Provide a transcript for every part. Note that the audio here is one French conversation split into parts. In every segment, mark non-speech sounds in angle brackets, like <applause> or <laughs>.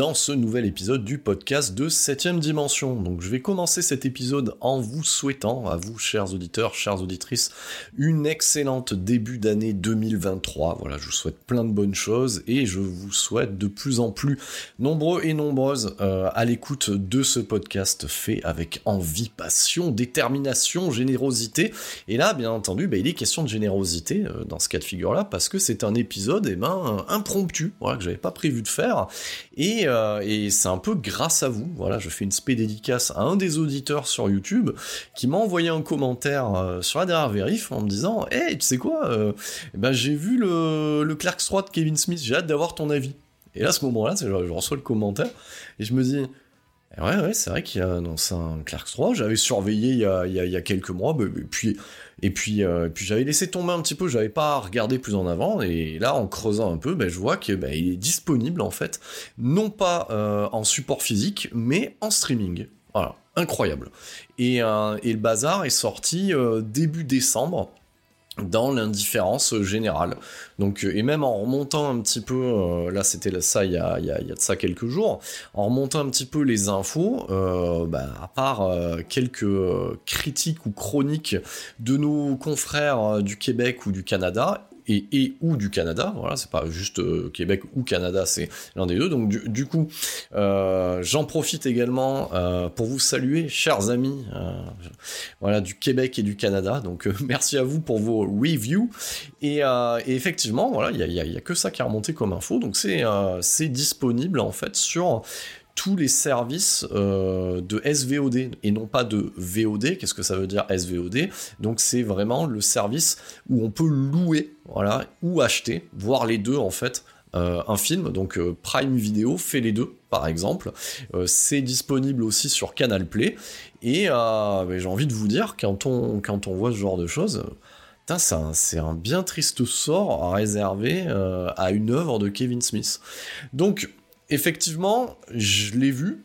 Dans ce nouvel épisode du podcast de 7ème dimension. Donc je vais commencer cet épisode en vous souhaitant, à vous chers auditeurs, chères auditrices, une excellente début d'année 2023. Voilà, je vous souhaite plein de bonnes choses et je vous souhaite de plus en plus nombreux et nombreuses euh, à l'écoute de ce podcast fait avec envie, passion, détermination, générosité. Et là, bien entendu, bah, il est question de générosité euh, dans ce cas de figure-là parce que c'est un épisode eh ben, impromptu, voilà, que j'avais pas prévu de faire euh, et, c'est un peu grâce à vous. Voilà, je fais une spé dédicace à un des auditeurs sur YouTube qui m'a envoyé un commentaire euh, sur la dernière vérif en me disant Hey, tu sais quoi euh, eh ben, J'ai vu le, le Clark 3 de Kevin Smith, j'ai hâte d'avoir ton avis. Et là, à ce moment-là, je reçois le commentaire et je me dis Ouais, ouais, c'est vrai qu'il a annoncé un Clark 3. J'avais surveillé il y, a, y quelques mois, et euh, puis j'avais laissé tomber un petit peu. J'avais pas regardé plus en avant, et là, en creusant un peu, ben, je vois que ben, est disponible en fait, non pas euh, en support physique, mais en streaming. Voilà, incroyable. Et, euh, et le bazar est sorti début décembre dans l'indifférence générale. Donc, euh, et même en remontant un petit peu, euh, là c'était ça il y, a, de ça quelques jours, en remontant un petit peu les infos, euh, bah, à part quelques critiques ou chroniques de nos confrères du Québec ou du Canada, et, ou du Canada. Voilà, c'est pas juste euh, Québec ou Canada, c'est l'un des deux. Donc du, coup, euh, j'en profite également euh, pour vous saluer, chers amis, voilà, du Québec et du Canada. Donc <laughs> merci à vous pour vos reviews. Et, effectivement, voilà, il y a, que ça qui a remonté comme info. Donc c'est c'est disponible en fait sur tous les services euh, de SVOD et non pas de VOD. Qu'est-ce que ça veut dire SVOD Donc c'est vraiment le service où on peut louer, voilà, ou acheter, voir les deux en fait. Euh, un film, donc euh, Prime Video fait les deux, par exemple. c'est disponible aussi sur Canal Play. Et j'ai envie de vous dire, quand on, quand on voit ce genre de choses, c'est un, bien triste sort à réserver à une œuvre de Kevin Smith. Donc, effectivement, je l'ai vu.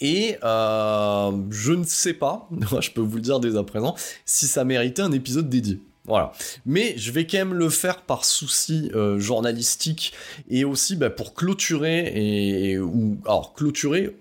Et euh, je ne sais pas, <laughs> je peux vous le dire dès à présent, si ça méritait un épisode dédié. Voilà. Mais je vais quand même le faire par souci euh, journalistique et aussi bah, pour clôturer et, ou alors clôturer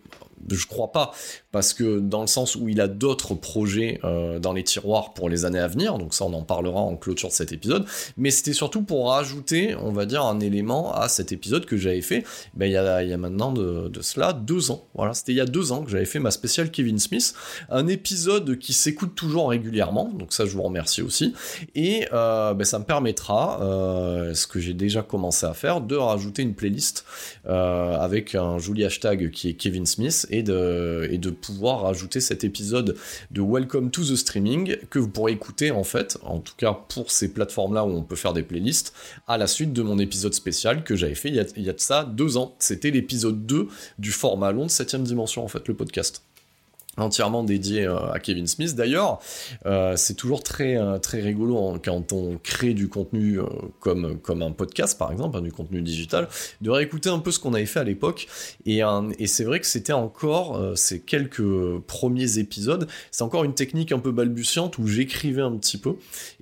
je crois pas, parce que dans le sens où il a d'autres projets euh, dans les tiroirs pour les années à venir, donc ça on en parlera en clôture de cet épisode, mais c'était surtout pour rajouter, on va dire, un élément à cet épisode que j'avais fait, ben, il, y a, maintenant de, cela deux ans, voilà, c'était il y a deux ans que j'avais fait ma spéciale Kevin Smith, un épisode qui s'écoute toujours régulièrement, donc ça je vous remercie aussi, et euh, ben, ça me permettra, euh, ce que j'ai déjà commencé à faire, de rajouter une playlist avec un joli hashtag qui est Kevin Smith, et de, pouvoir rajouter cet épisode de Welcome to the Streaming que vous pourrez écouter en fait, en tout cas pour ces plateformes-là où on peut faire des playlists, à la suite de mon épisode spécial que j'avais fait il y, a, il y a de ça deux ans. C'était l'épisode 2 du format long de 7ème dimension en fait, le podcast. Entièrement dédié euh, à Kevin Smith. D'ailleurs, euh, c'est toujours très euh, très rigolo quand on crée du contenu comme comme un podcast par exemple, hein, du contenu digital, de réécouter un peu ce qu'on avait fait à l'époque. Et, et c'est vrai que c'était encore ces quelques premiers épisodes, c'est encore une technique un peu balbutiante où j'écrivais un petit peu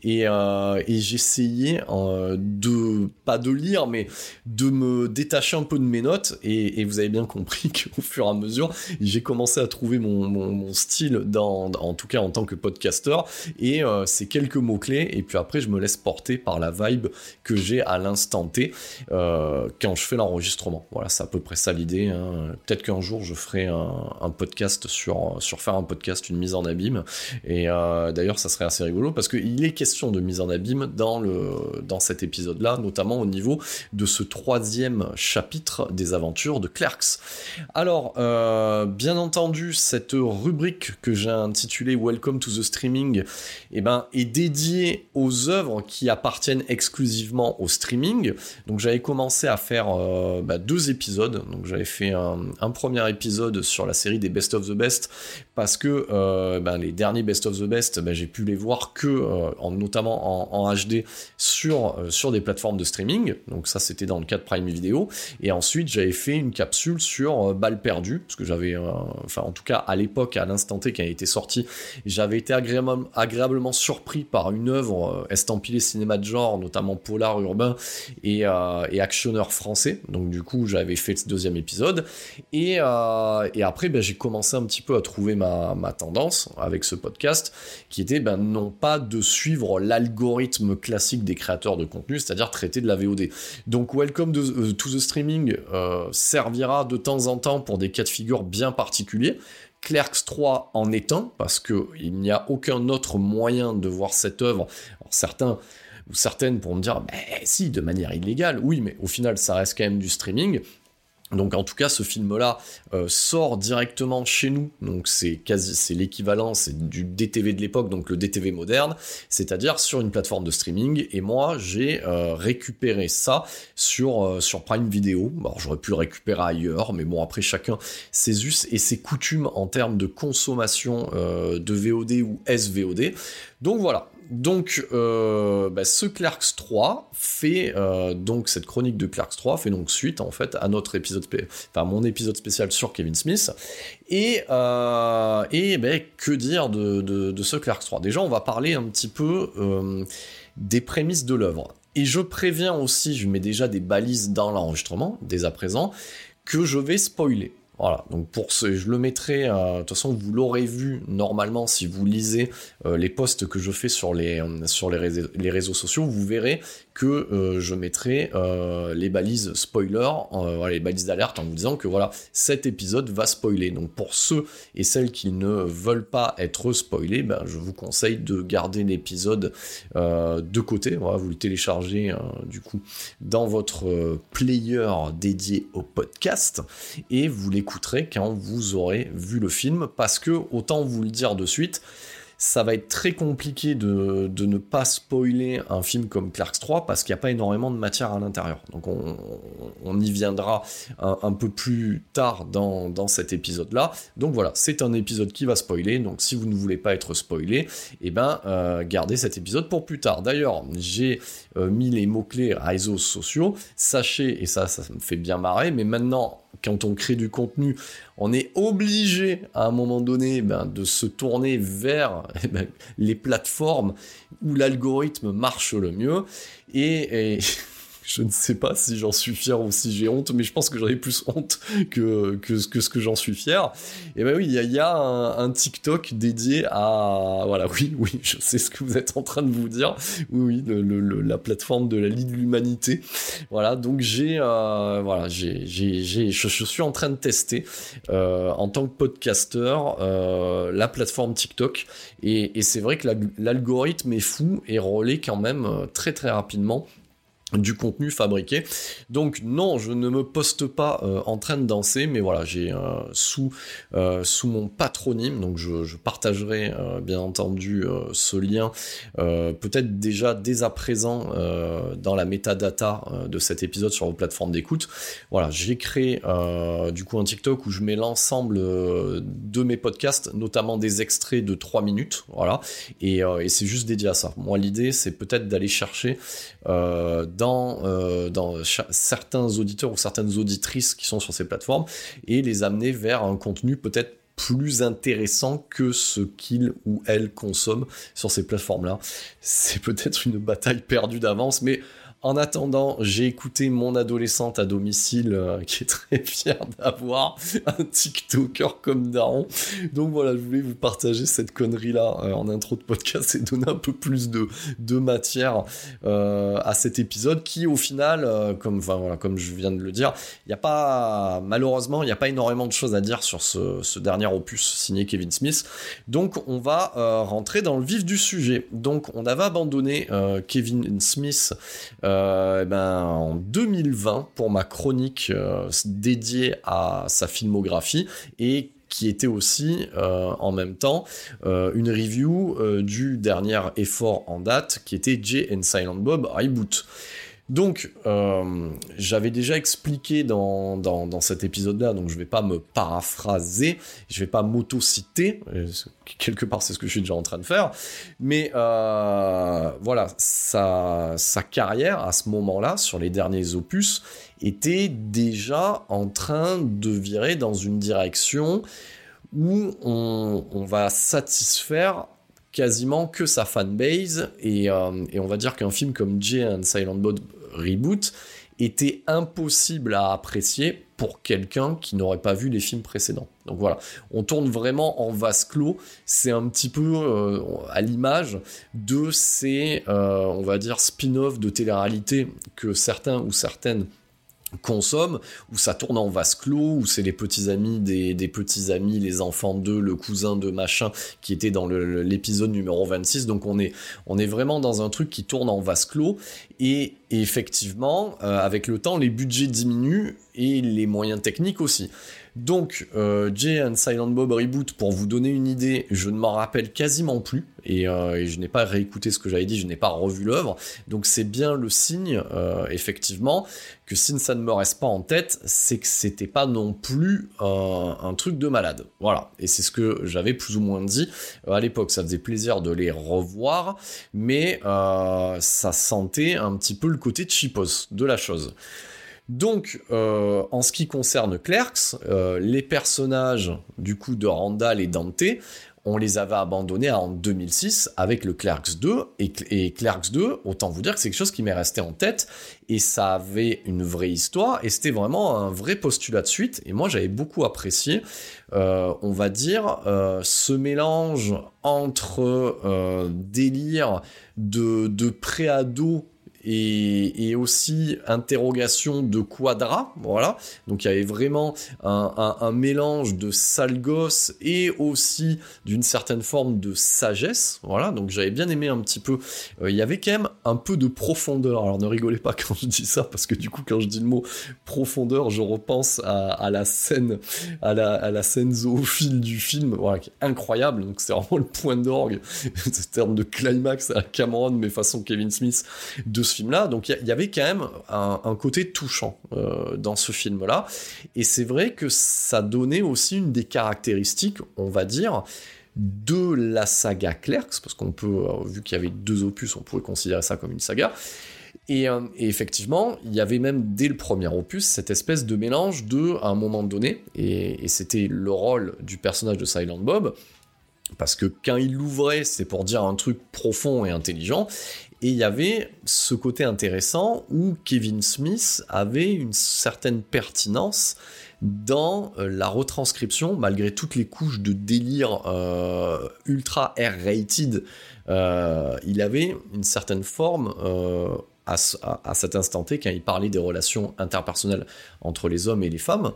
et, et j'essayais de pas de lire mais de me détacher un peu de mes notes. Et, vous avez bien compris <laughs> qu'au fur et à mesure, j'ai commencé à trouver mon, style, dans, en tout cas en tant que podcasteur, et euh, c'est quelques mots-clés, et puis après je me laisse porter par la vibe que j'ai à l'instant T euh, quand je fais l'enregistrement. Voilà, c'est à peu près ça l'idée. Hein. Peut-être qu'un jour je ferai un, podcast sur, sur faire un podcast, une mise en abîme, et euh, d'ailleurs ça serait assez rigolo parce qu'il est question de mise en abîme dans, le, dans cet épisode-là, notamment au niveau de ce troisième chapitre des aventures de Clerks. Alors, bien entendu, cette rubrique que j'ai intitulée Welcome to the Streaming eh ben, est dédiée aux œuvres qui appartiennent exclusivement au streaming. Donc j'avais commencé à faire euh, bah, deux épisodes. Donc j'avais fait un, premier épisode sur la série des Best of the Best parce que euh, ben, les derniers Best of the Best, ben, j'ai pu les voir que euh, en, notamment en, HD sur, sur des plateformes de streaming. Donc ça c'était dans le cas de Prime Video. Et ensuite j'avais fait une capsule sur Balle perdue parce que j'avais, enfin en tout cas à l'époque à l'instant T, qui a été sorti, j'avais été agréablement, surpris par une œuvre euh, estampillée cinéma de genre, notamment polar urbain et, euh, actionneur français. Donc du coup, j'avais fait ce deuxième épisode. Et, euh, après, ben, j'ai commencé un petit peu à trouver ma, tendance avec ce podcast, qui était ben, non pas de suivre l'algorithme classique des créateurs de contenu, c'est-à-dire traiter de la VOD. Donc Welcome to the Streaming servira de temps en temps pour des cas de figure bien particuliers. Clerks 3 en est un, parce qu'il n'y a aucun autre moyen de voir cette œuvre. certains ou certaines pourront me dire, bah, si, de manière illégale, oui, mais au final, ça reste quand même du streaming. Donc en tout cas, ce film-là euh, sort directement chez nous. Donc c'est quasi, c'est l'équivalent, c'est du DTV de l'époque, donc le DTV moderne, c'est-à-dire sur une plateforme de streaming. Et moi, j'ai euh, récupéré ça sur euh, sur Prime Video. Alors j'aurais pu le récupérer ailleurs, mais bon après chacun ses us et ses coutumes en termes de consommation de VOD ou SVOD. Donc voilà, donc, euh, bah, ce Clerks 3 fait euh, donc cette chronique de Clerks 3 fait donc suite en fait à notre épisode, enfin mon épisode spécial sur Kevin Smith. Et, euh, et ben, que dire de, de, ce Clerks 3 Déjà, on va parler un petit peu des prémices de l'œuvre. Et je préviens aussi, je mets déjà des balises dans l'enregistrement dès à présent, que je vais spoiler. Voilà, donc pour ce, je le mettrai, euh, de toute façon vous l'aurez vu normalement si vous lisez euh, les posts que je fais sur les, les, les réseaux sociaux, vous verrez que euh, je mettrai euh, les balises spoiler, euh, les balises d'alerte en vous disant que voilà, cet épisode va spoiler. Donc pour ceux et celles qui ne veulent pas être spoilés, ben, je vous conseille de garder l'épisode de côté. Voilà, vous le téléchargez du coup dans votre player dédié au podcast et vous l'écouterez quand vous aurez vu le film parce que autant vous le dire de suite, ça va être très compliqué de, ne pas spoiler un film comme Clerks 3 parce qu'il n'y a pas énormément de matière à l'intérieur. Donc on, y viendra un, peu plus tard dans, cet épisode-là. Donc voilà, c'est un épisode qui va spoiler. Donc si vous ne voulez pas être spoilé, eh ben euh, gardez cet épisode pour plus tard. D'ailleurs, j'ai mis les mots-clés réseaux sociaux. Sachez, et ça, ça me fait bien marrer, mais maintenant quand on crée du contenu, on est obligé à un moment donné ben, de se tourner vers eh ben, les plateformes où l'algorithme marche le mieux. et <laughs> je ne sais pas si j'en suis fier ou si j'ai honte, mais je pense que j'en ai plus honte que, que, ce que j'en suis fier. Et ben oui, il y a, un, TikTok dédié à... Voilà, oui, oui, je sais ce que vous êtes en train de vous dire. Oui, oui, le, la plateforme de la Ligue de l'Humanité. Voilà, donc j'ai... Euh, voilà, j'ai, j'ai, je, suis en train de tester euh, en tant que podcasteur euh, la plateforme TikTok. Et, et c'est vrai que l'algorithme est fou et relaie quand même très très rapidement du contenu fabriqué. Donc non, je ne me poste pas euh, en train de danser, mais voilà, j'ai euh, sous euh, sous mon patronyme, donc je, partagerai bien entendu ce lien, peut-être déjà dès à présent dans la metadata de cet épisode sur vos plateformes d'écoute. Voilà, j'ai créé du coup un TikTok où je mets l'ensemble de mes podcasts, notamment des extraits de 3 minutes, voilà, et c'est juste dédié à ça. Moi, l'idée, c'est peut-être d'aller chercher dans, euh, certains auditeurs ou certaines auditrices qui sont sur ces plateformes et les amener vers un contenu peut-être plus intéressant que ce qu'ils ou elles consomment sur ces plateformes-là. C'est peut-être une bataille perdue d'avance, mais en attendant, j'ai écouté mon adolescente à domicile euh, qui est très <laughs> fière d'avoir un TikToker comme Daron. Donc voilà, je voulais vous partager cette connerie-là euh, en intro de podcast et donner un peu plus de, matière euh, à cet épisode qui, au final, comme, voilà, comme je viens de le dire, il n'y a pas, malheureusement, il n'y a pas énormément de choses à dire sur ce, dernier opus signé Kevin Smith. Donc on va rentrer dans le vif du sujet. Donc on avait abandonné Kevin Smith. Eh ben, en 2020 pour ma chronique euh, dédiée à sa filmographie et qui était aussi euh, en même temps une review du dernier effort en date qui était Jay and Silent Bob Reboot. Donc, euh, j'avais déjà expliqué dans, cet épisode-là, donc je vais pas me paraphraser, je vais pas m'auto-citer, euh, quelque part c'est ce que je suis déjà en train de faire, mais euh, voilà, sa, carrière à ce moment-là, sur les derniers opus, était déjà en train de virer dans une direction où on, on va satisfaire quasiment que sa fanbase et, et on va dire qu'un film comme Jay and Silent Bob reboot était impossible à apprécier pour quelqu'un qui n'aurait pas vu les films précédents. Donc voilà, on tourne vraiment en vase clos. C'est un petit peu euh, à l'image de ces, euh, on va dire, spin-off de télé-réalité que certains ou certaines consomme, où ça tourne en vase clos, où c'est les petits amis des, petits amis, les enfants d'eux, le cousin de machin, qui était dans l'épisode numéro 26. Donc on est, on est vraiment dans un truc qui tourne en vase clos. Et, effectivement, euh, avec le temps, les budgets diminuent et les moyens techniques aussi. Donc, euh, Jay and Silent Bob Reboot, pour vous donner une idée, je ne m'en rappelle quasiment plus, et, euh, je n'ai pas réécouté ce que j'avais dit, je n'ai pas revu l'œuvre, donc c'est bien le signe, euh, effectivement, que si ça ne me reste pas en tête, c'est que c'était pas non plus un, truc de malade. Voilà, et c'est ce que j'avais plus ou moins dit à l'époque, ça faisait plaisir de les revoir, mais ça sentait un petit peu le côté cheapos de la chose. Donc, euh, en ce qui concerne Clerks, euh, les personnages du coup de Randall et Dante, on les avait abandonnés en 2006 avec le Clerks 2 et, Clerks 2, autant vous dire que c'est quelque chose qui m'est resté en tête. Et ça avait une vraie histoire. Et c'était vraiment un vrai postulat de suite. Et moi j'avais beaucoup apprécié, euh, on va dire, ce mélange entre délire de, de pré-ado et, aussi interrogation de Quadra, voilà. Donc il y avait vraiment un, mélange de sale gosse et aussi d'une certaine forme de sagesse, voilà. Donc j'avais bien aimé un petit peu. Euh, il y avait quand même un peu de profondeur. Alors ne rigolez pas <laughs> quand je dis ça parce que du coup quand je dis le mot profondeur, je repense à, la scène, à la, à la scène zoophile du film, voilà, qui est incroyable. Donc c'est vraiment le point d'orgue, <laughs> ce terme de climax à Cameron, mais façon Kevin Smith de film-là. Donc il y, avait quand même un, côté touchant euh, dans ce film-là. Et c'est vrai que ça donnait aussi une des caractéristiques, on va dire, de la saga Clerks, parce qu'on peut, euh, vu qu'il y avait deux opus, on pourrait considérer ça comme une saga. Et, euh, effectivement, il y avait même dès le premier opus cette espèce de mélange de, à un moment donné, et, et c'était le rôle du personnage de Silent Bob, parce que quand il l'ouvrait, c'est pour dire un truc profond et intelligent, et il y avait ce côté intéressant où Kevin Smith avait une certaine pertinence dans euh, la retranscription, malgré toutes les couches de délire euh, ultra R-rated, euh, il avait une certaine forme à, à, cet instant T, quand il parlait des relations interpersonnelles entre les hommes et les femmes,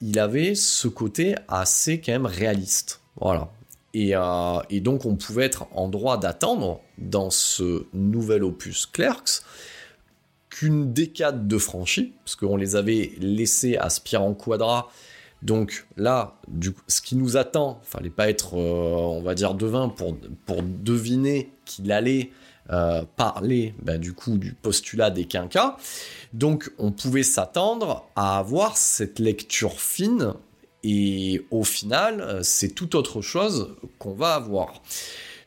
il avait ce côté assez quand même réaliste. Voilà. Euh, et, donc on pouvait être en droit d'attendre dans ce nouvel opus Clerks donc une décade de franchie, parce qu'on les avait laissés à en Quadra. Donc là, ce qui nous attend, fallait pas être, euh, on va dire, devin pour, pour deviner qu'il allait euh, parler ben, du coup du postulat des quinquas. Donc on pouvait s'attendre à avoir cette lecture fine et au final euh, c'est tout autre chose qu'on va avoir.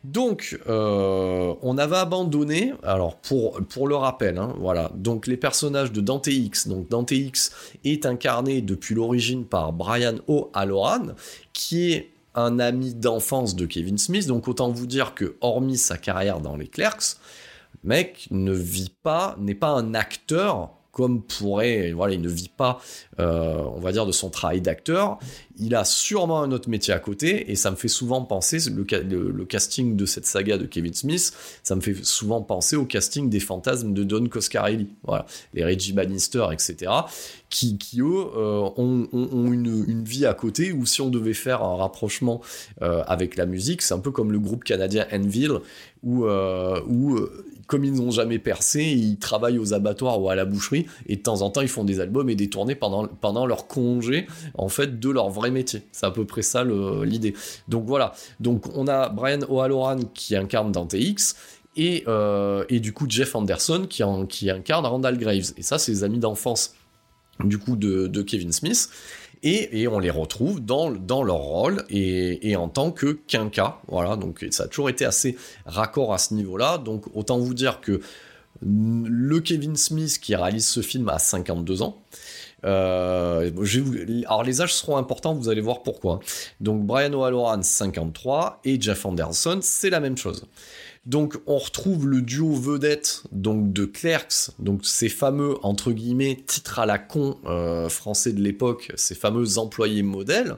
Donc, euh, on avait abandonné, alors pour, le rappel, hein, voilà, donc les personnages de Dante X, donc Dante X est incarné depuis l'origine par Brian O'Halloran, qui est un ami d'enfance de Kevin Smith, donc autant vous dire que hormis sa carrière dans les Clerks, le mec ne vit pas, n'est pas un acteur comme pourrait, voilà, il ne vit pas, euh, on va dire, de son travail d'acteur. Il a sûrement un autre métier à côté, et ça me fait souvent penser, le, casting de cette saga de Kevin Smith, ça me fait souvent penser au casting des fantasmes de Don Coscarelli, voilà, les Reggie Bannister, etc., qui, qui eux, euh, ont, une, vie à côté, ou si on devait faire un rapprochement euh, avec la musique, c'est un peu comme le groupe canadien Enville, où, où comme ils n'ont jamais percé, ils travaillent aux abattoirs ou à la boucherie, et de temps en temps, ils font des albums et des tournées pendant, pendant leur congé, en fait, de leur vrai métier. C'est à peu près ça l'idée. Donc voilà. Donc on a Brian O'Halloran qui incarne Dante X, et, euh, et, du coup Jeff Anderson qui, qui incarne Randall Graves. Et ça, les amis d'enfance du coup de, Kevin Smith et, on les retrouve dans, leur rôle et, en tant que quinca. Voilà, donc ça a toujours été assez raccord à ce niveau-là. Donc autant vous dire que le Kevin Smith qui réalise ce film a 52 ans. Euh, alors les âges seront importants, vous allez voir pourquoi. Donc Brian O'Halloran 53 et Jeff Anderson, c'est la même chose. Donc on retrouve le duo vedette donc de Clerks, donc ces fameux entre guillemets titres à la con euh, français de l'époque, ces fameux employés modèles,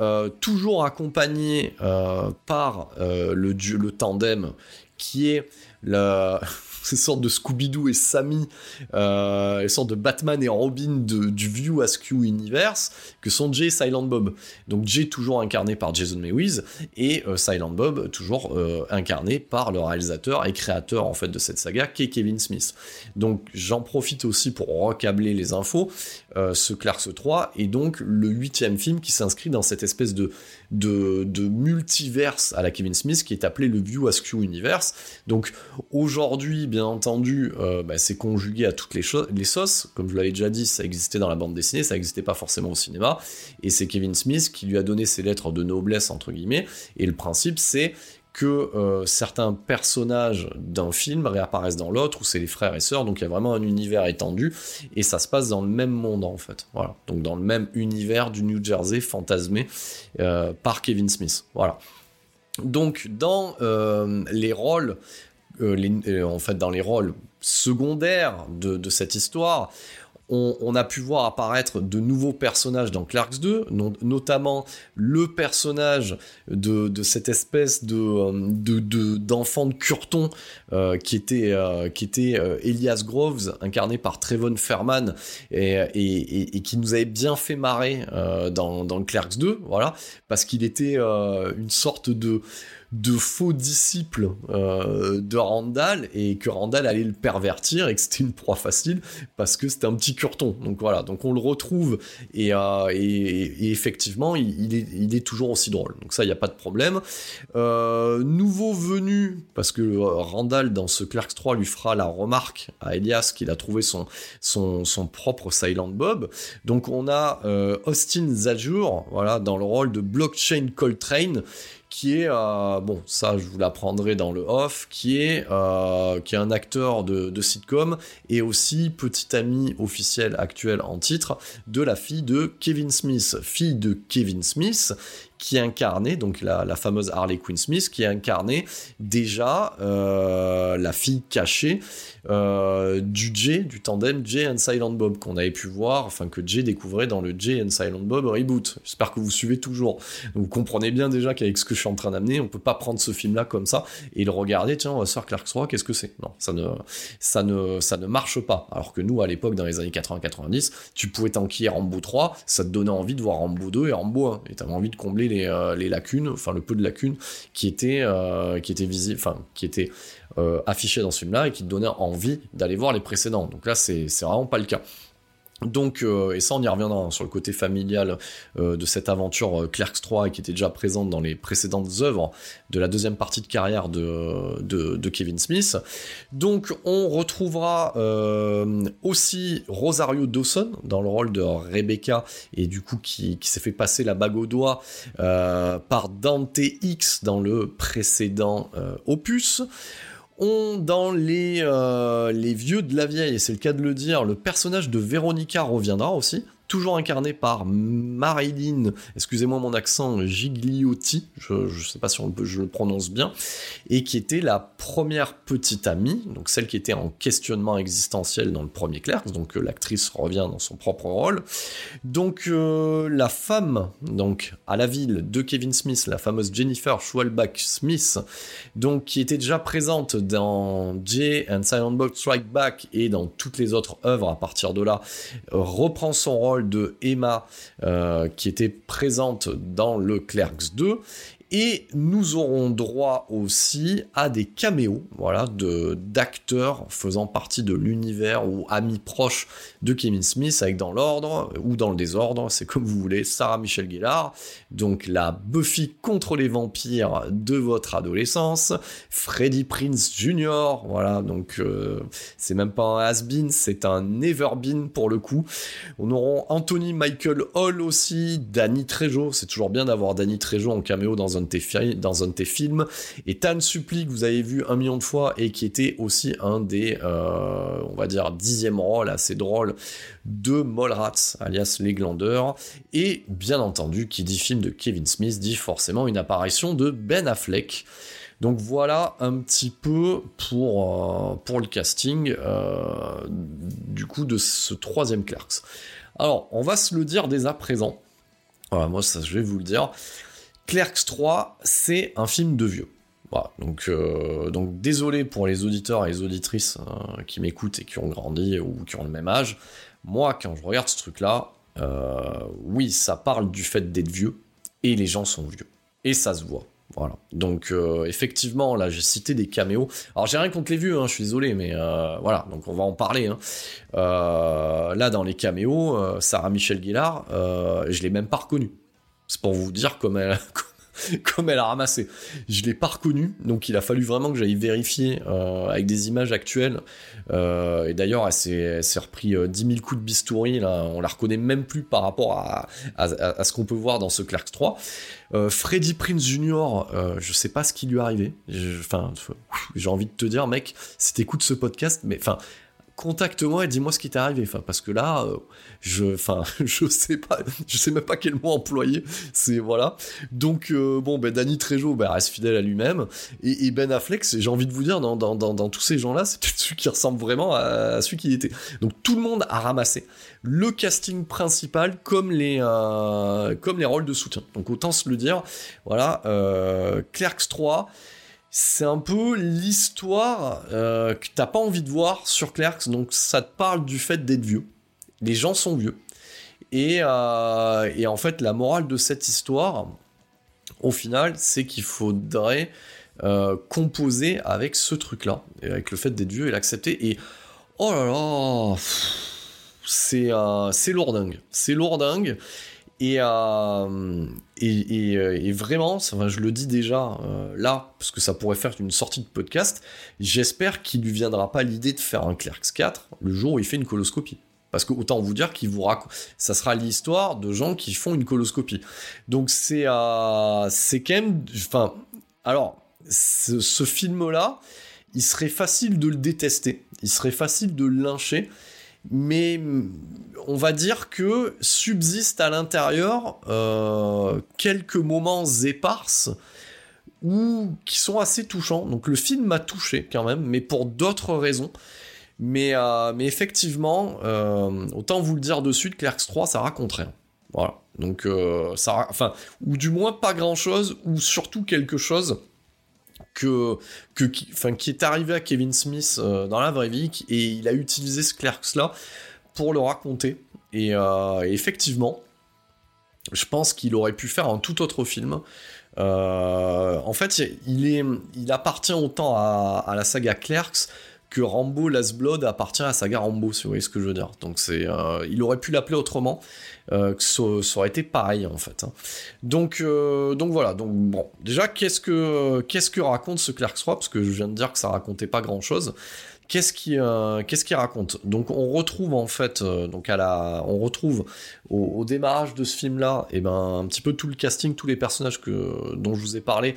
euh, toujours accompagnés euh, par le, le tandem qui est la ces sortes de Scooby-Doo et Sammy, euh, les sortes de Batman et Robin du View Askew Universe, que sont Jay et Silent Bob. Donc Jay toujours incarné par Jason Mewes, et euh, Silent Bob toujours euh, incarné par le réalisateur et créateur en fait de cette saga, qui est Kevin Smith. Donc j'en profite aussi pour recabler les infos. Euh, ce Clarks 3 est donc le huitième film qui s'inscrit dans cette espèce de, de, multiverse à la Kevin Smith qui est appelé le View Askew Universe. Donc aujourd'hui, bien entendu, euh, bah, c'est conjugué à toutes les, les sauces. Comme je l'avais déjà dit, ça existait dans la bande dessinée, ça n'existait pas forcément au cinéma. Et c'est Kevin Smith qui lui a donné ses lettres de noblesse, entre guillemets. Et le principe, c'est que euh, certains personnages d'un film réapparaissent dans l'autre, où c'est les frères et sœurs, donc il y a vraiment un univers étendu, et ça se passe dans le même monde en fait. Voilà. Donc dans le même univers du New Jersey fantasmé euh, par Kevin Smith. Voilà. Donc dans euh, les rôles, en fait dans les rôles secondaires de cette histoire, on, a pu voir apparaître de nouveaux personnages dans Clarks 2, notamment le personnage de, cette espèce euh, d'enfant de, Curton euh, qui était euh, Elias Groves incarné par Trevon Ferman et, qui nous avait bien fait marrer dans dans Clerks 2, voilà, parce qu'il était une sorte de de faux disciples euh, de Randall et que Randall allait le pervertir et que c'était une proie facile parce que c'était un petit curton. Donc voilà, donc on le retrouve et, euh, effectivement il, est, toujours aussi drôle. Donc ça, il n'y a pas de problème. Euh, nouveau venu, parce que Randall dans ce Clerks 3 lui fera la remarque à Elias qu'il a trouvé son, propre Silent Bob. Donc on a Austin Zajur, voilà, dans le rôle de Blockchain Coltrane qui est, euh, bon, ça je vous l'apprendrai dans le off, qui est, euh, qui est un acteur de, de, sitcom et aussi petit ami officiel actuel en titre de la fille de Kevin Smith, fille de Kevin Smith, qui incarnait, donc la, fameuse Harley Quinn Smith, qui incarnait déjà euh, la fille cachée euh, du Jay, du tandem Jay and Silent Bob, qu'on avait pu voir, enfin que Jay découvrait dans le Jay and Silent Bob reboot. J'espère que vous suivez toujours. vous comprenez bien déjà qu'avec ce que je suis en train d'amener, on peut pas prendre ce film-là comme ça et le regarder, tiens, on va se Clark 3, qu'est-ce que c'est? Non, ça ne, ça, ne, ça ne marche pas. Alors que nous, à l'époque, dans les années 80-90, tu pouvais t'enquiller Rambo 3, ça te donnait envie de voir Rambo 2 et Rambo 1, et t'avais envie de combler combler les, lacunes, enfin le peu de lacunes qui étaient, qui étaient visibles, enfin qui étaient affichées dans ce film-là et qui donnaient envie d'aller voir les précédents. Donc là, c'est vraiment pas le cas. Donc, euh, et ça on y reviendra sur le côté familial euh, de cette aventure euh, Clerks 3 qui était déjà présente dans les précédentes œuvres de la deuxième partie de carrière de, Kevin Smith. Donc on retrouvera aussi Rosario Dawson dans le rôle de Rebecca et du coup qui s'est fait passer la bague au doigt par Dante X dans le précédent opus. On, dans les, euh, les vieux de la vieille, c'est le cas de le dire, le personnage de Veronica reviendra aussi, toujours incarné par Marilyn, excusez-moi mon accent, Gigliotti, je ne sais pas si je le prononce bien, et qui était la première petite amie, donc celle qui était en questionnement existentiel dans le premier Clerks, donc euh, l'actrice revient dans son propre rôle. Donc euh, la femme, donc à la ville de Kevin Smith, la fameuse Jennifer Schwalbach Smith, donc qui était déjà présente dans Jay and Silent Box Strike Back et dans toutes les autres œuvres à partir de là, reprend son rôle de Emma euh, qui était présente dans le Clerks 2 et nous aurons droit aussi à des caméos, voilà, de d'acteurs faisant partie de l'univers ou amis proches de Kevin Smith, avec dans l'ordre ou dans le désordre, c'est comme vous voulez, Sarah Michelle Gellar, donc la Buffy contre les vampires de votre adolescence, Freddie Prince Jr., voilà, donc euh, c'est même pas un has-been, c'est un never-been pour le coup. On aura Anthony Michael Hall aussi, Danny Trejo, c'est toujours bien d'avoir Danny Trejo en caméo dans un dans un de tes films, et Tan Suppli que vous avez vu un million de fois et qui était aussi un des, euh, on va dire, dixième rôle assez drôle de Mallrats, alias Les Glandeurs, et bien entendu, qui dit film de Kevin Smith, dit forcément une apparition de Ben Affleck. Donc voilà un petit peu pour, euh, pour le casting euh, du coup de ce troisième Clerks. Alors, on va se le dire dès à présent. Moi, ça, je vais vous le dire. Clerks 3, c'est un film de vieux. Euh, donc désolé pour les auditeurs et les auditrices euh, qui m'écoutent et qui ont grandi ou qui ont le même âge. Moi, quand je regarde ce truc-là, euh, oui, ça parle du fait d'être vieux, et les gens sont vieux. Et ça se voit. Voilà. Donc effectivement, là j'ai cité des caméos. Alors j'ai rien contre les vieux, hein, je suis désolé, mais voilà. Donc on va en parler. Hein. là dans les caméos, Sarah Michelle Gellar, je l'ai même pas reconnue. C'est pour vous dire <laughs> comme elle, a ramassé. Je l'ai pas reconnue, donc il a fallu vraiment que j'aille vérifier euh, avec des images actuelles. Euh, et d'ailleurs, elle s'est repris 10 euh, 000 coups de bistouri. On la reconnaît même plus par rapport à, ce qu'on peut voir dans ce Clerks 3. Freddy Prince Jr., je sais pas ce qui lui est arrivé. J'ai envie de te dire, mec, si t'écoutes ce podcast, mais enfin contacte-moi et dis-moi ce qui t'est arrivé. Enfin, parce que là, euh, je, enfin, <laughs> je sais pas, je sais même pas quel mot employer. C'est voilà. Donc euh, bon, ben Danny Trejo, ben, reste fidèle à lui-même. Et, Ben Affleck, j'ai envie de vous dire, dans, tous ces gens-là, c'est celui qui ressemble vraiment à, celui qu'il était. Donc tout le monde a ramassé le casting principal comme les euh, comme les rôles de soutien. Donc autant se le dire. Voilà, Clerks 3 c'est un peu l'histoire euh, que t'as pas envie de voir sur Clerks, donc ça te parle du fait d'être vieux. Les gens sont vieux. Et, euh, en fait, la morale de cette histoire, au final, c'est qu'il faudrait euh, composer avec ce truc-là, avec le fait d'être vieux et l'accepter. Et oh là là, c'est c'est lourdingue. C'est lourdingue. Et, euh, euh, et, vraiment, enfin, je le dis déjà euh, là, parce que ça pourrait faire une sortie de podcast, j'espère qu'il lui viendra pas l'idée de faire un Clerks 4 le jour où il fait une coloscopie. Parce que autant vous dire qu'il vous raconte, ça sera l'histoire de gens qui font une coloscopie. Donc c'est c'est quand même, enfin, alors ce, ce film-là, il serait facile de le détester, il serait facile de le lyncher, mais on va dire que subsistent à l'intérieur euh, quelques moments éparses ou qui sont assez touchants. Donc le film m'a touché quand même, mais pour d'autres raisons. Mais, euh, effectivement, euh, autant vous le dire de suite, Clerks 3, ça raconte rien. Voilà. Donc, ça, enfin, ou du moins pas grand chose, ou surtout quelque chose que, qui, est arrivé à Kevin Smith euh, dans la vraie vie et il a utilisé ce Clerks là pour le raconter. Et, euh, effectivement, je pense qu'il aurait pu faire un tout autre film. en fait, il, appartient autant à la saga Clerks que Rambo Last Blood appartient à saga Rambo, si vous voyez ce que je veux dire. Donc c'est, il aurait pu l'appeler autrement, euh, que ça, aurait été pareil en fait. Hein. Donc, euh, donc voilà. Donc déjà qu'est-ce que raconte ce Clerks 3 Parce que je viens de dire que ça racontait pas grand-chose. Qu'est-ce qui, euh, raconte Donc on retrouve en fait, la, on retrouve au, démarrage de ce film-là, et eh ben un petit peu tout le casting, tous les personnages que dont je vous ai parlé,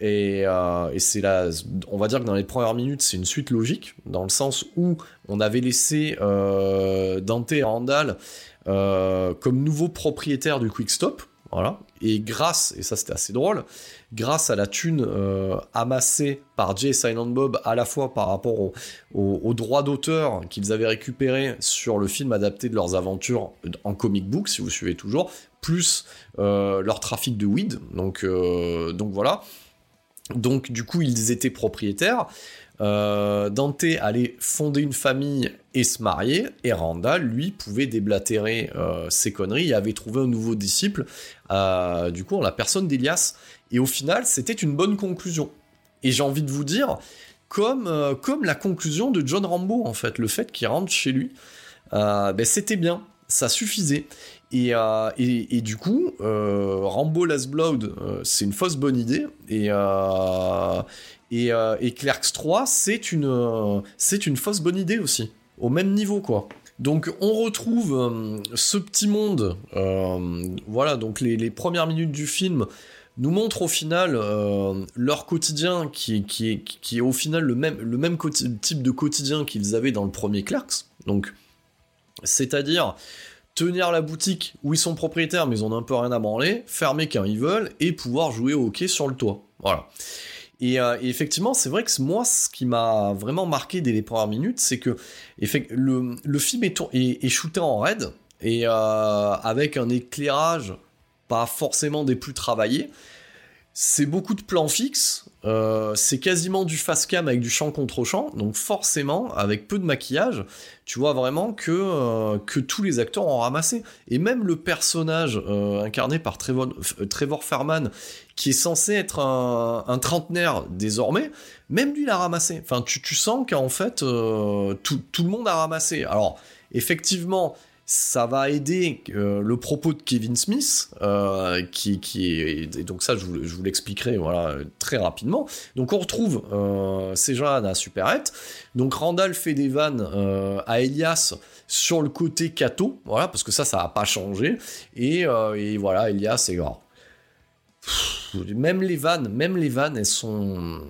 et, et c'est là, on va dire que dans les premières minutes, c'est une suite logique dans le sens où on avait laissé Dante et Randall euh, comme nouveau propriétaire du Quick Stop. Et grâce, et ça c'était assez drôle, grâce à la thune euh, amassée par Jay Silent Bob, à la fois par rapport aux au, droits d'auteur qu'ils avaient récupérés sur le film adapté de leurs aventures en comic book, si vous suivez toujours, plus euh, leur trafic de weed. Donc, donc voilà. Donc du coup, ils étaient propriétaires. Euh, Dante allait fonder une famille et se marier, et Randall, lui, pouvait déblatérer euh, ses conneries et avait trouvé un nouveau disciple, euh, du coup, en la personne d'Elias. Et au final, c'était une bonne conclusion. Et j'ai envie de vous dire, comme, comme la conclusion de John Rambo, en fait, le fait qu'il rentre chez lui, ben, c'était bien, ça suffisait. Et, et, du coup, Rambo Last Blood, c'est une fausse bonne idée. Et, euh, et, Clerks 3, c'est une, euh, c'est une fausse bonne idée aussi, au même niveau quoi. Donc on retrouve euh, ce petit monde, voilà, donc les, premières minutes du film nous montrent au final leur quotidien qui, qui, est, qui est au final le même, le même type de quotidien qu'ils avaient dans le premier Clerks. Donc, c'est-à-dire tenir la boutique où ils sont propriétaires mais ils ont un peu rien à branler, fermer quand ils veulent et pouvoir jouer au hockey sur le toit. Voilà. Euh, et, effectivement, c'est vrai que moi, ce qui m'a vraiment marqué dès les premières minutes, c'est que le, film est, est, shooté en raid et euh, avec un éclairage pas forcément des plus travaillés. C'est beaucoup de plans fixes, euh, c'est quasiment du face cam avec du champ contre champ, donc forcément, avec peu de maquillage, tu vois vraiment que, euh, que tous les acteurs ont ramassé. Et même le personnage euh, incarné par Trevor, Trevor Fairman, qui est censé être un, trentenaire désormais, même lui l'a ramassé. Enfin, tu, tu sens qu'en fait, tout, tout le monde a ramassé. Alors, effectivement, ça va aider euh, le propos de Kevin Smith, euh, qui, est, et donc ça je vous, l'expliquerai voilà, très rapidement. Donc on retrouve euh, ces gens à Superette. Donc Randall fait des vannes à Elias sur le côté Kato, voilà, parce que ça, ça n'a pas changé. Et, et voilà, Elias est grand même les vannes, même les vannes, elles sont,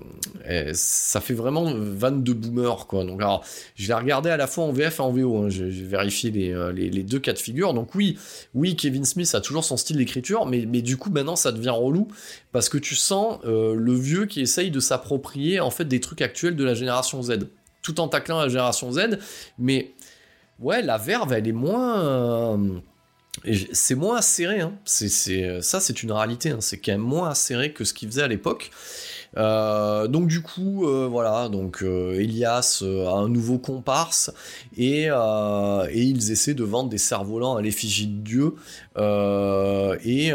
ça fait vraiment vanne de boomer quoi. Donc alors, je l'ai regardé à la fois en VF et en VO. Hein. J'ai vérifié euh, les, deux cas de figure. Donc oui, oui, Kevin Smith a toujours son style d'écriture, mais, mais du coup maintenant ça devient relou parce que tu sens euh, le vieux qui essaye de s'approprier en fait des trucs actuels de la génération Z, tout en taclant la génération Z. Mais ouais, la verve, elle est moins euh, c'est moins serré, hein. c'est, ça c'est une réalité, hein. c'est quand même moins serré que ce qu'il faisait à l'époque. Euh, donc du coup, euh, voilà, donc euh, Elias a un nouveau comparse et, ils essaient de vendre des cerfs-volants à l'effigie de Dieu et,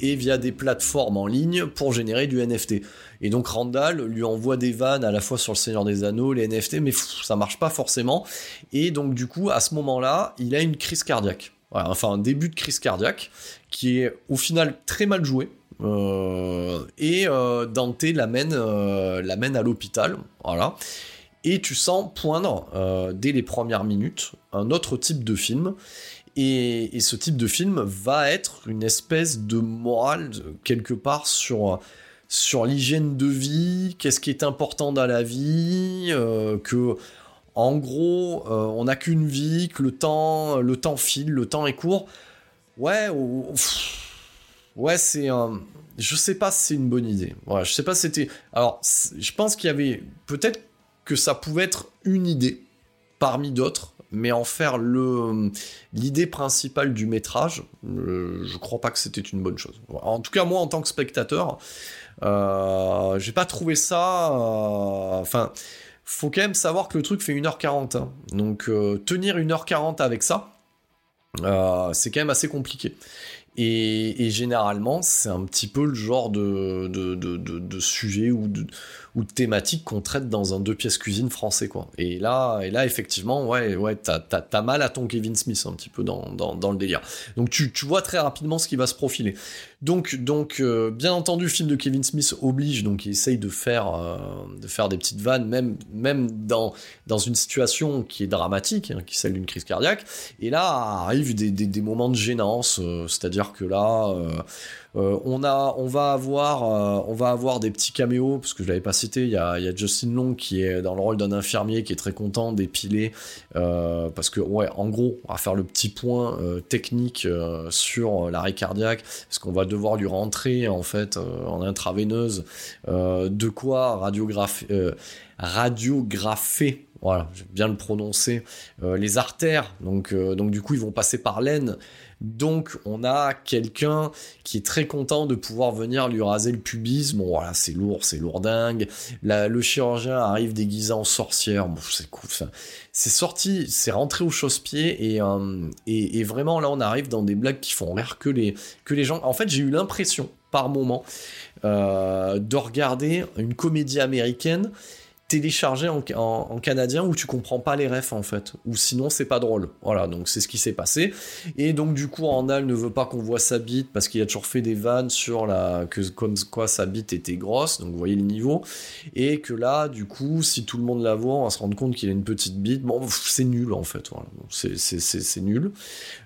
et via des plateformes en ligne pour générer du NFT. Et donc Randall lui envoie des vannes à la fois sur le Seigneur des Anneaux, les NFT, mais ça marche pas forcément. Et donc du coup, à ce moment-là, il a une crise cardiaque enfin un début de crise cardiaque qui est au final très mal joué. Euh, et euh, Dante l'amène, euh, l'amène à l'hôpital, voilà. Et tu sens poindre dès les premières minutes un autre type de film. Et, et, ce type de film va être une espèce de morale quelque part sur sur l'hygiène de vie, qu'est-ce qui est important dans la vie, que en gros, euh, on n'a qu'une vie, que le temps, le temps file, le temps est court. Ouais, ouais, c'est un. Je sais pas si c'est une bonne idée. Ouais, je sais pas si c'était. Alors, je pense qu'il y avait peut-être que ça pouvait être une idée parmi d'autres, mais en faire le l'idée principale du métrage, euh, je crois pas que c'était une bonne chose. En tout cas, moi, en tant que spectateur, euh, j'ai pas trouvé ça. Enfin faut quand même savoir que le truc fait 1h40. Hein. Donc euh, tenir 1h40 avec ça, euh, c'est quand même assez compliqué. Et, généralement, c'est un petit peu le genre de, sujet ou de, ou thématiques qu'on traite dans un deux pièces cuisine français quoi. Et là, et là effectivement, ouais, ouais, t'as, t'as, mal à ton Kevin Smith un petit peu dans, dans, dans le délire. Donc tu, tu, vois très rapidement ce qui va se profiler. Donc, donc euh, bien entendu, le film de Kevin Smith oblige, donc il essaye de faire, euh, de faire des petites vannes, même, même dans, dans une situation qui est dramatique, hein, qui est celle d'une crise cardiaque. Et là arrivent des, des, des moments de gênance, euh, c'est-à-dire que là, on, a, on, va avoir, des petits caméos, parce que je l'avais pas cité, il y a, Justin Long qui est dans le rôle d'un infirmier qui est très content d'épiler, parce que, ouais, en gros, on va faire le petit point technique sur l'arrêt cardiaque, parce qu'on va devoir lui rentrer en fait euh, en intraveineuse. Euh, de quoi radiographer, euh, radiographer voilà, je bien le prononcer, les artères. Donc, donc du coup, ils vont passer par l'aine donc on a quelqu'un qui est très content de pouvoir venir lui raser le pubis. Bon voilà, c'est lourd, c'est lourdingue. le chirurgien arrive déguisé en sorcière. Bon, c'est cool. c'est sorti, c'est rentré au chausse-pied euh, et, et, vraiment là on arrive dans des blagues qui font rire que les, que les gens. En fait j'ai eu l'impression par moment euh, de regarder une comédie américaine téléchargé en, canadien où tu comprends pas les refs en fait, ou sinon c'est pas drôle. Voilà, donc c'est ce qui s'est passé. Et donc du coup, Randall ne veut pas qu'on voit sa bite parce qu'il a toujours fait des vannes sur la que comme quoi sa bite était grosse, donc vous voyez le niveau. Et que là, du coup, si tout le monde la voit, on va se rendre compte qu'il a une petite bite. Bon, c'est nul en fait. Voilà. C'est nul.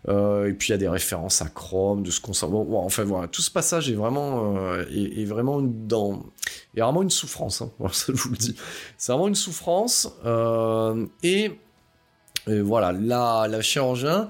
Euh, et puis il y a des références à Chrome, de ce qu'on bon, enfin voilà, tout ce passage est vraiment euh, est, vraiment dans il y a vraiment une souffrance, hein. <laughs> ça je vous le dis. C'est vraiment une souffrance. Euh, et, voilà, la, la chirurgien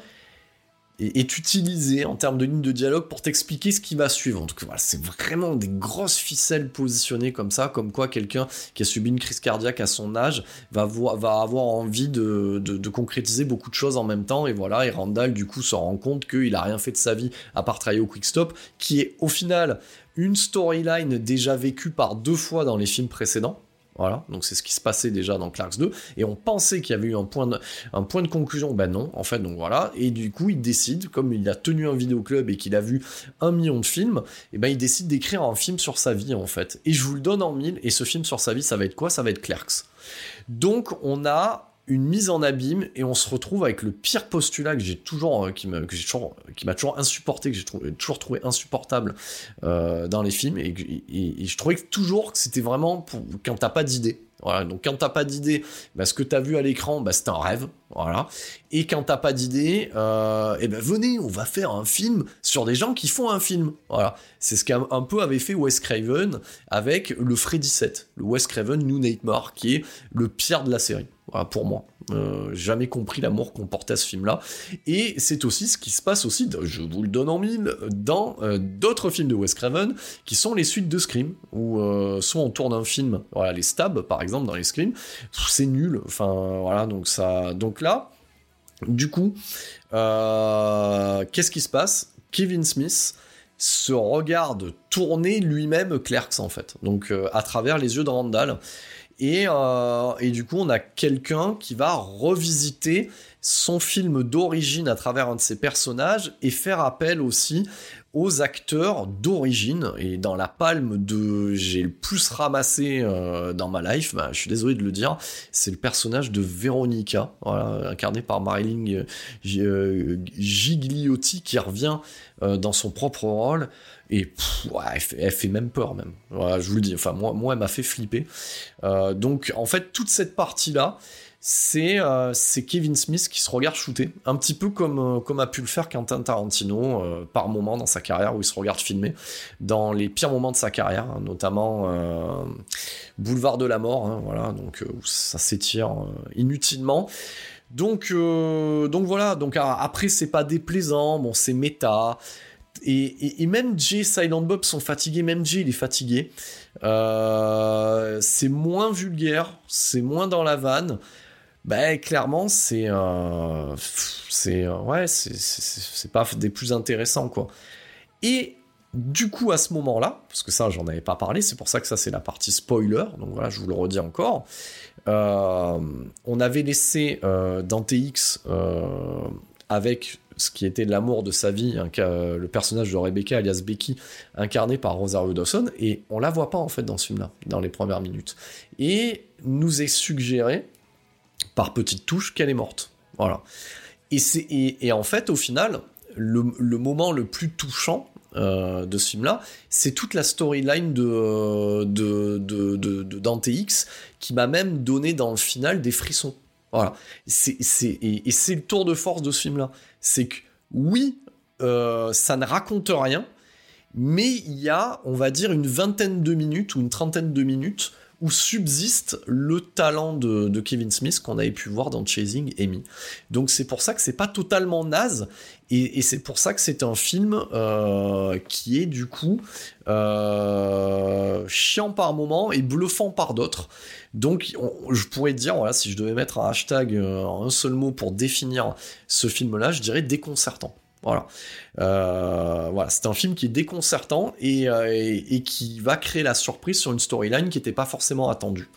est, utilisé en termes de ligne de dialogue pour t'expliquer ce qui va suivre. Donc voilà, c'est vraiment des grosses ficelles positionnées comme ça, comme quoi quelqu'un qui a subi une crise cardiaque à son âge va, avoir envie de, de, concrétiser beaucoup de choses en même temps. Et voilà, et Randall du coup se rend compte qu'il a rien fait de sa vie à part travailler au Quick Stop, qui est au final une storyline déjà vécue par deux fois dans les films précédents. Voilà, donc c'est ce qui se passait déjà dans Clarks 2, et on pensait qu'il y avait eu un point, de, conclusion, ben non, en fait, donc voilà, et du coup il décide, comme il a tenu un vidéoclub et qu'il a vu un million de films, et ben il décide d'écrire un film sur sa vie en fait, et je vous le donne en mille, et ce film sur sa vie, ça va être quoi? Ça va être Clerks. Donc on a une mise en abîme et on se retrouve avec le pire postulat que j'ai toujours, euh, qui m'a toujours, insupporté, que j'ai toujours trouvé insupportable euh, dans les films et, je trouvais toujours que c'était vraiment quand t'as pas d'idée. Donc quand t'as pas d'idée, bah, ce que t'as vu à l'écran, bah, c'est un rêve, voilà. Et quand t'as pas d'idée, euh, eh ben venez, on va faire un film sur des gens qui font un film, voilà. C'est ce qu'un peu avait fait Wes Craven avec le Freddy 7, le Wes Craven New Nightmare, qui est le pire de la série. Voilà, pour moi. Euh, jamais compris l'amour qu'on portait à ce film-là. Et c'est aussi ce qui se passe aussi, je vous le donne en mille, dans euh, d'autres films de Wes Craven, qui sont les suites de Scream, où euh, soit on tourne un film, voilà, les stabs par exemple dans les Scream, c'est nul. Enfin voilà, donc ça, donc là, du coup, qu'est-ce qui se passe? Kevin Smith se regarde tourner lui-même Clerks en fait, donc à travers les yeux de Randall. Euh, et, du coup, on a quelqu'un qui va revisiter son film d'origine à travers un de ses personnages et faire appel aussi aux acteurs d'origine. Et dans la palme de j'ai le plus ramassé euh, dans ma life bah, je suis désolé de le dire c'est le personnage de Veronica incarné par Marilyn euh, Gigliotti qui revient dans son propre rôle et elle, fait, même peur même. Je vous le dis. Enfin, moi, moi elle m'a fait flipper. Euh, donc, en fait, toute cette partie-là, euh, c'est Kevin Smith qui se regarde shooter, un petit peu comme, euh, comme a pu le faire Quentin Tarantino par moment dans sa carrière, où il se regarde filmer dans les pires moments de sa carrière, hein, notamment Boulevard de la Mort, hein, voilà, donc ça s'étire inutilement. Donc, donc voilà, donc après c'est pas déplaisant, bon c'est méta, et, même Jay, Silent Bob sont fatigués, même Jay il est fatigué. Euh, c'est moins vulgaire, c'est moins dans la vanne. Ben clairement c'est euh, c'est ouais c'est pas des plus intéressants quoi. Et du coup à ce moment-là, parce que ça j'en avais pas parlé, c'est pour ça que ça c'est la partie spoiler, donc voilà je vous le redis encore. Euh, on avait laissé Dante X avec ce qui était l'amour de sa vie, le personnage de Rebecca alias Becky, incarné par Rosario Dawson, et on la voit pas en fait dans ce film-là, dans les premières minutes. Et nous est suggéré par petites touches qu'elle est morte. Voilà. Et, en fait, au final, le, moment le plus touchant euh, de ce film-là, c'est toute la storyline de, de, de, Dante X qui m'a même donné dans le final des frissons. Voilà. C'est, et, c'est le tour de force de ce film-là. C'est que, oui, euh, ça ne raconte rien, mais il y a, on va dire, une vingtaine de minutes ou une trentaine de minutes où subsiste le talent de, Kevin Smith qu'on avait pu voir dans Chasing Amy. Donc c'est pour ça que c'est pas totalement naze et, c'est pour ça que c'est un film euh, qui est du coup euh, chiant par moments et bluffant par d'autres. Donc je pourrais dire, voilà, si je devais mettre un hashtag, euh, un seul mot pour définir ce film-là, je dirais déconcertant. Voilà. Voilà, c'est un film qui est déconcertant et, qui va créer la surprise sur une storyline qui n'était pas forcément attendue.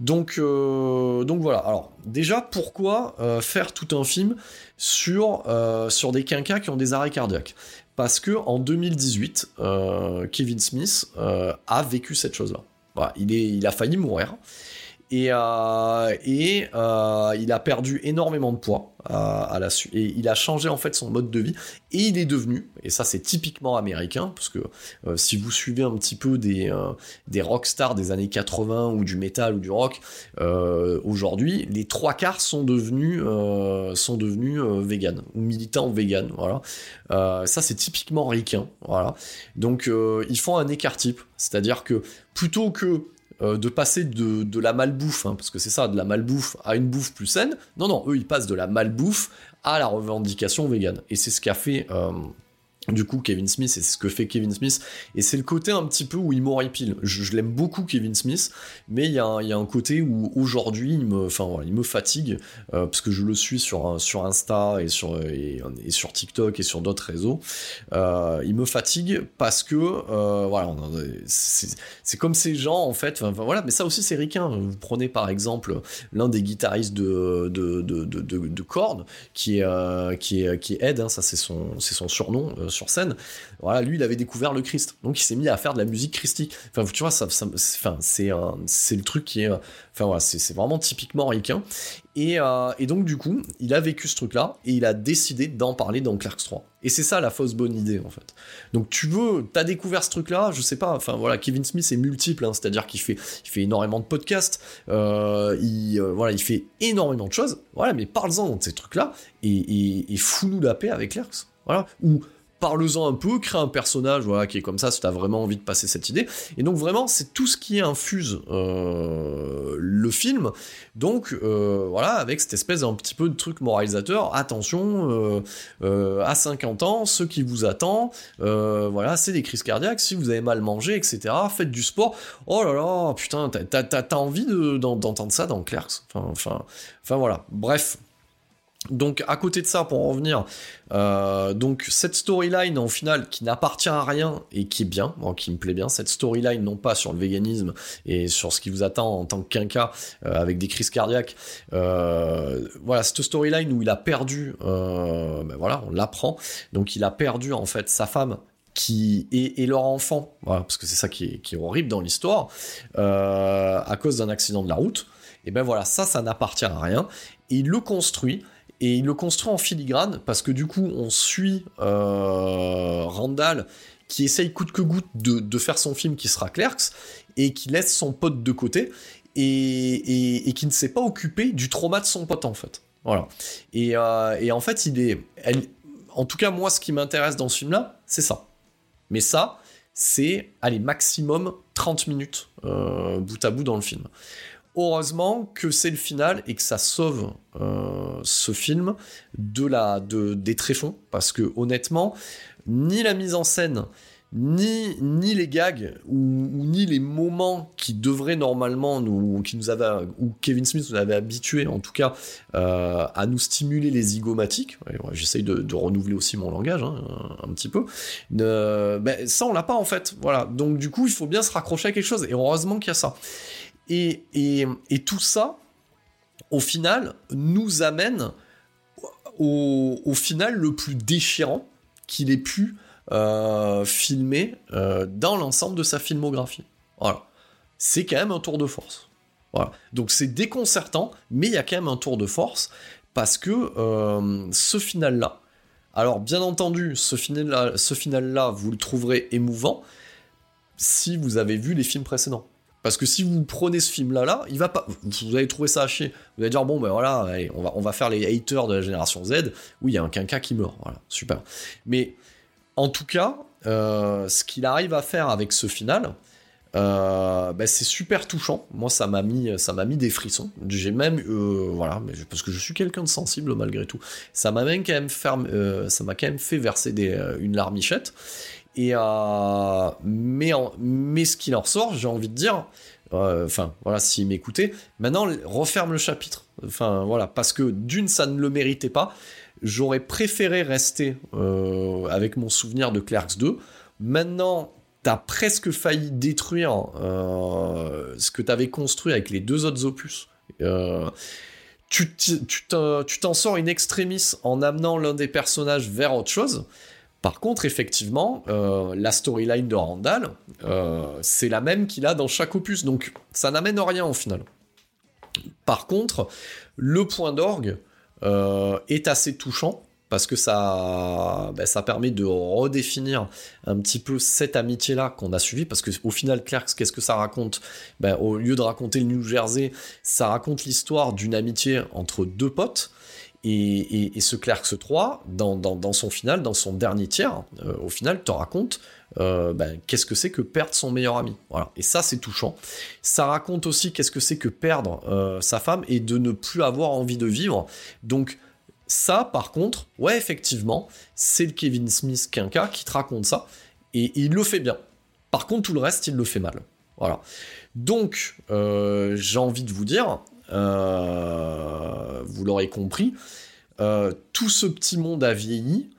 Donc, euh, donc voilà. Alors déjà, pourquoi faire tout un film sur, sur des quinquas qui ont des arrêts cardiaques? Parce que en 2018, Kevin Smith a vécu cette chose-là. Voilà, il, est, il a failli mourir et, euh, euh, il a perdu énormément de poids euh, à la et il a changé en fait son mode de vie. Et il est devenu et ça c'est typiquement américain parce que si vous suivez un petit peu des des rock stars des années 80 ou du metal ou du rock aujourd'hui les trois quarts sont devenus sont devenus vegan ou militants vegan voilà. Ça c'est typiquement ricain voilà. Donc ils font un écart type. C'est-à-dire que plutôt que euh, de passer de, la malbouffe, hein, parce que c'est ça, de la malbouffe à une bouffe plus saine. Non, non, eux, ils passent de la malbouffe à la revendication végane. Et c'est ce qu'a fait euh, du coup Kevin Smith et c'est ce que fait Kevin Smith. Et c'est le côté un petit peu où il m'horripile. Je, je l'aime beaucoup Kevin Smith mais il y, a un, côté où aujourd'hui il me enfin il me fatigue euh, parce que je le suis sur sur Insta et sur et, sur TikTok et sur d'autres réseaux. Euh, il me fatigue parce que euh, voilà c'est comme ces gens en fait voilà mais ça aussi c'est ricain. Vous prenez par exemple l'un des guitaristes de de, de, de, de, Korn qui est qui qui Ed hein, ça c'est son c'est son surnom sur scène, voilà, lui, il avait découvert le Christ. Donc, il s'est mis à faire de la musique christique. Enfin, tu vois, ça, enfin, c'est, c'est le truc qui est, enfin, voilà, c'est, vraiment typiquement ricain. Et, euh, et, donc, du coup, il a vécu ce truc-là et il a décidé d'en parler dans Clerks 3. Et c'est ça la fausse bonne idée, en fait. Donc, tu veux, t'as découvert ce truc-là, je sais pas, enfin, voilà, Kevin Smith est multiple, hein, c'est-à-dire qu'il fait, il fait énormément de podcasts, euh, il, euh, voilà, il fait énormément de choses, voilà, mais parle-en de ces trucs-là et, et fous-nous la paix avec Clerks. Voilà. Ou parle-en un peu, crée un personnage qui est comme ça si t'as vraiment envie de passer cette idée. Et donc vraiment, c'est tout ce qui infuse euh, le film. Donc euh, voilà, avec cette espèce d'un petit peu de truc moralisateur, attention, euh, à 50 ans, ce qui vous attend, voilà, c'est des crises cardiaques, si vous avez mal mangé, etc., faites du sport. Oh là là, putain, t'as envie d'entendre ça dans Clerks. Enfin, enfin, enfin voilà. Bref, donc à côté de ça, pour en revenir, euh, donc cette storyline en final qui n'appartient à rien et qui est bien, qui me plaît bien, cette storyline non pas sur le véganisme et sur ce qui vous attend en tant que quinca euh, avec des crises cardiaques, euh, voilà cette storyline où il a perdu, ben voilà, on l'apprend, donc il a perdu en fait sa femme qui et, leur enfant, parce que c'est ça qui est, qui est, horrible dans l'histoire, à cause d'un accident de la route. Et ben voilà, ça, ça n'appartient à rien. Et il le construit et il le construit en filigrane parce que du coup on suit euh, Randall qui essaye coûte que goutte de, faire son film qui sera Clerks et qui laisse son pote de côté et, qui ne s'est pas occupé du trauma de son pote en fait. Voilà. Et, euh, en fait il est... en tout cas moi ce qui m'intéresse dans ce film là c'est ça. Mais ça c'est allez maximum 30 minutes euh, bout à bout dans le film heureusement que c'est le final et que ça sauve euh, ce film de la, de, des tréfonds, parce que honnêtement, ni la mise en scène, ni, ni les gags, ou, ni les moments qui devraient normalement nous, qui nous avaient, ou Kevin Smith nous avait habitué en tout cas, euh, à nous stimuler les zygomatiques. J'essaye de, renouveler aussi mon langage, hein, un, petit peu. Ben, ça, on l'a pas en fait. Voilà. Donc, du coup, il faut bien se raccrocher à quelque chose. Et heureusement qu'il y a ça. Et, tout ça, au final, nous amène au, final le plus déchirant qu'il ait pu euh, filmer euh, dans l'ensemble de sa filmographie. Voilà. C'est quand même un tour de force. Voilà. Donc c'est déconcertant, mais il y a quand même un tour de force parce que euh, ce final-là, alors bien entendu, ce final-là, ce final-là, vous le trouverez émouvant si vous avez vu les films précédents. Parce que si vous prenez ce film-là, là, il va pas, vous allez trouver ça à chier. Vous allez dire bon ben voilà, on va on va faire les haters de la génération Z. Oui, il y a un quinca qui meurt, voilà, super. Mais en tout cas, euh, ce qu'il arrive à faire avec ce final, euh, ben, c'est super touchant. Moi, ça m'a mis, ça m'a mis des frissons. J'ai même, euh, voilà, parce que je suis quelqu'un de sensible malgré tout. Ça m'a même quand même fait, ça m'a quand même fait verser une larmichette. Euh, mais, mais ce qu'il en ressort, j'ai envie de dire, euh, enfin voilà, s'il m'écoutait, maintenant referme le chapitre. Enfin voilà, parce que d'une, ça ne le méritait pas. J'aurais préféré rester euh, avec mon souvenir de Clerks 2. Maintenant, t'as presque failli détruire ce que t'avais construit avec les deux autres opus. tu t'en sors une extrémiste en amenant l'un des personnages vers autre chose. Par contre, effectivement, euh, la storyline de Randall, euh, c'est la même qu'il a dans chaque opus, donc ça n'amène rien au final. Par contre, le point d'orgue euh, est assez touchant parce que ça, ben, ça permet de redéfinir un petit peu cette amitié-là qu'on a suivie, parce que au final, Clerks, qu'est-ce que ça raconte? Ben, Au lieu de raconter le New Jersey, ça raconte l'histoire d'une amitié entre deux potes, et, ce Clerks 3, dans, son final, dans son dernier tiers, euh, au final, te raconte euh, ben, qu'est-ce que c'est que perdre son meilleur ami. Voilà. Et ça, c'est touchant. Ça raconte aussi qu'est-ce que c'est que perdre euh, sa femme et de ne plus avoir envie de vivre. Donc, ça, par contre, ouais, effectivement, c'est le Kevin Smith quinca qui te raconte ça. Et, il le fait bien. Par contre, tout le reste, il le fait mal. Voilà. Donc, j'ai envie de vous dire, euh, vous l'aurez compris, euh, tout ce petit monde a vieilli,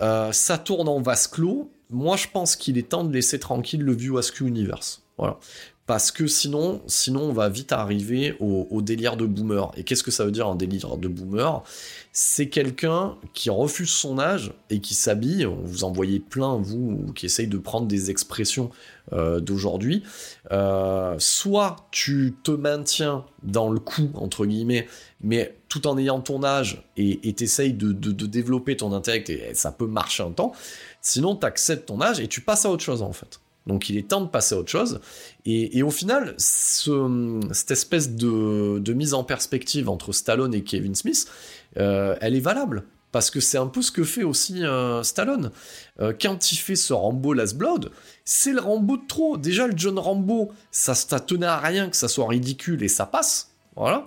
euh, ça tourne en vase clos. Moi, je pense qu'il est temps de laisser tranquille le View Askew Universe. Voilà. Parce que sinon, sinon, on va vite arriver au, délire de boomer. Et qu'est-ce que ça veut dire un délire de boomer? C'est quelqu'un qui refuse son âge et qui s'habille. Vous en voyez plein, vous, qui essayent de prendre des expressions euh, d'aujourd'hui. Euh, soit tu te maintiens dans le coup, entre guillemets, mais tout en ayant ton âge et t'essayes de, de, développer ton intellect et ça peut marcher un temps. Sinon, tu acceptes ton âge et tu passes à autre chose en fait. Donc il est temps de passer à autre chose. Et, au final, cette espèce de, mise en perspective entre Stallone et Kevin Smith, euh, elle est valable. Parce que c'est un peu ce que fait aussi euh, Stallone. Euh, quand il fait ce Rambo Last Blood, c'est le Rambo de trop. Déjà, le John Rambo, ça, tenait à rien que ça soit ridicule et ça passe. Voilà.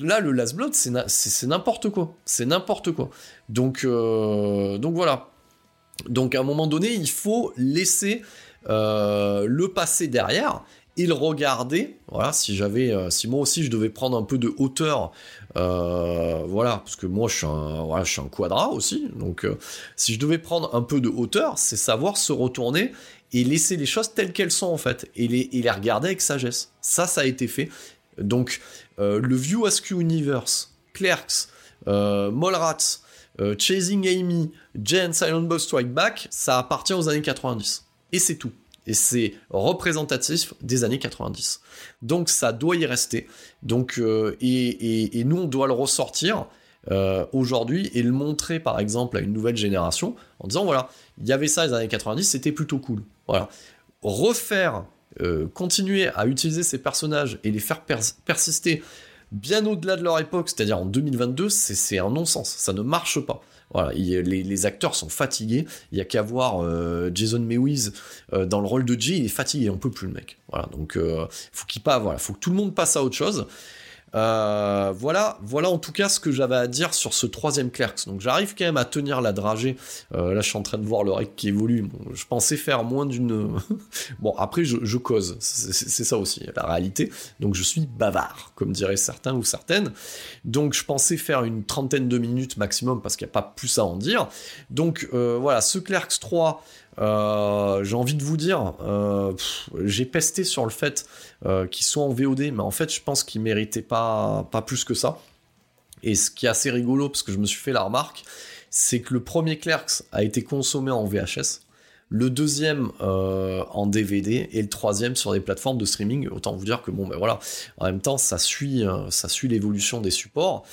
Là, le Last Blood, c'est n'importe quoi. C'est n'importe quoi. Donc, voilà. Donc à un moment donné, il faut laisser le passer derrière et le regarder. Voilà, si j'avais, euh, si moi aussi je devais prendre un peu de hauteur, euh, voilà, parce que moi je suis un, voilà, un quadra aussi. Donc, si je devais prendre un peu de hauteur, c'est savoir se retourner et laisser les choses telles qu'elles sont en fait, et les, regarder avec sagesse. Ça, ça a été fait. Donc, le View Askew Universe, Clerks, Mallrats, Chasing Amy, Jane Silent Boss Strike Back, ça appartient aux années 90 et c'est tout. Et c'est représentatif des années 90. Donc ça doit y rester. Donc, euh, et, nous, on doit le ressortir euh, aujourd'hui et le montrer, par exemple, à une nouvelle génération en disant, voilà, il y avait ça les années 90, c'était plutôt cool. Voilà. Refaire, euh, continuer à utiliser ces personnages et les faire persister bien au-delà de leur époque, c'est-à-dire en 2022, c'est un non-sens. Ça ne marche pas. Voilà, les, acteurs sont fatigués. Il y a qu'à voir euh, Jason Mewes euh, dans le rôle de Jay, il est fatigué, on peut plus le mec. Voilà, donc euh, faut qu'il pas, voilà, faut que tout le monde passe à autre chose. Euh, voilà, voilà en tout cas ce que j'avais à dire sur ce troisième Clerks. Donc j'arrive quand même à tenir la dragée. Euh, là, je suis en train de voir le rec qui évolue. je pensais faire moins d'une. <laughs> bon, après, je, cause. C'est ça aussi, la réalité. Donc je suis bavard, comme diraient certains ou certaines. Donc je pensais faire une trentaine de minutes maximum parce qu'il n'y a pas plus à en dire. Donc euh, voilà, ce Clerks 3. Euh, j'ai envie de vous dire, euh, j'ai pesté sur le fait euh, qu'il soit en VOD, mais en fait, je pense qu'il méritait pas, pas plus que ça. Et ce qui est assez rigolo, parce que je me suis fait la remarque, c'est que le premier Clerks a été consommé en VHS, le deuxième en DVD et le troisième sur des plateformes de streaming. Autant vous dire que bon, ben voilà, en même temps, ça suit, ça suit l'évolution des supports.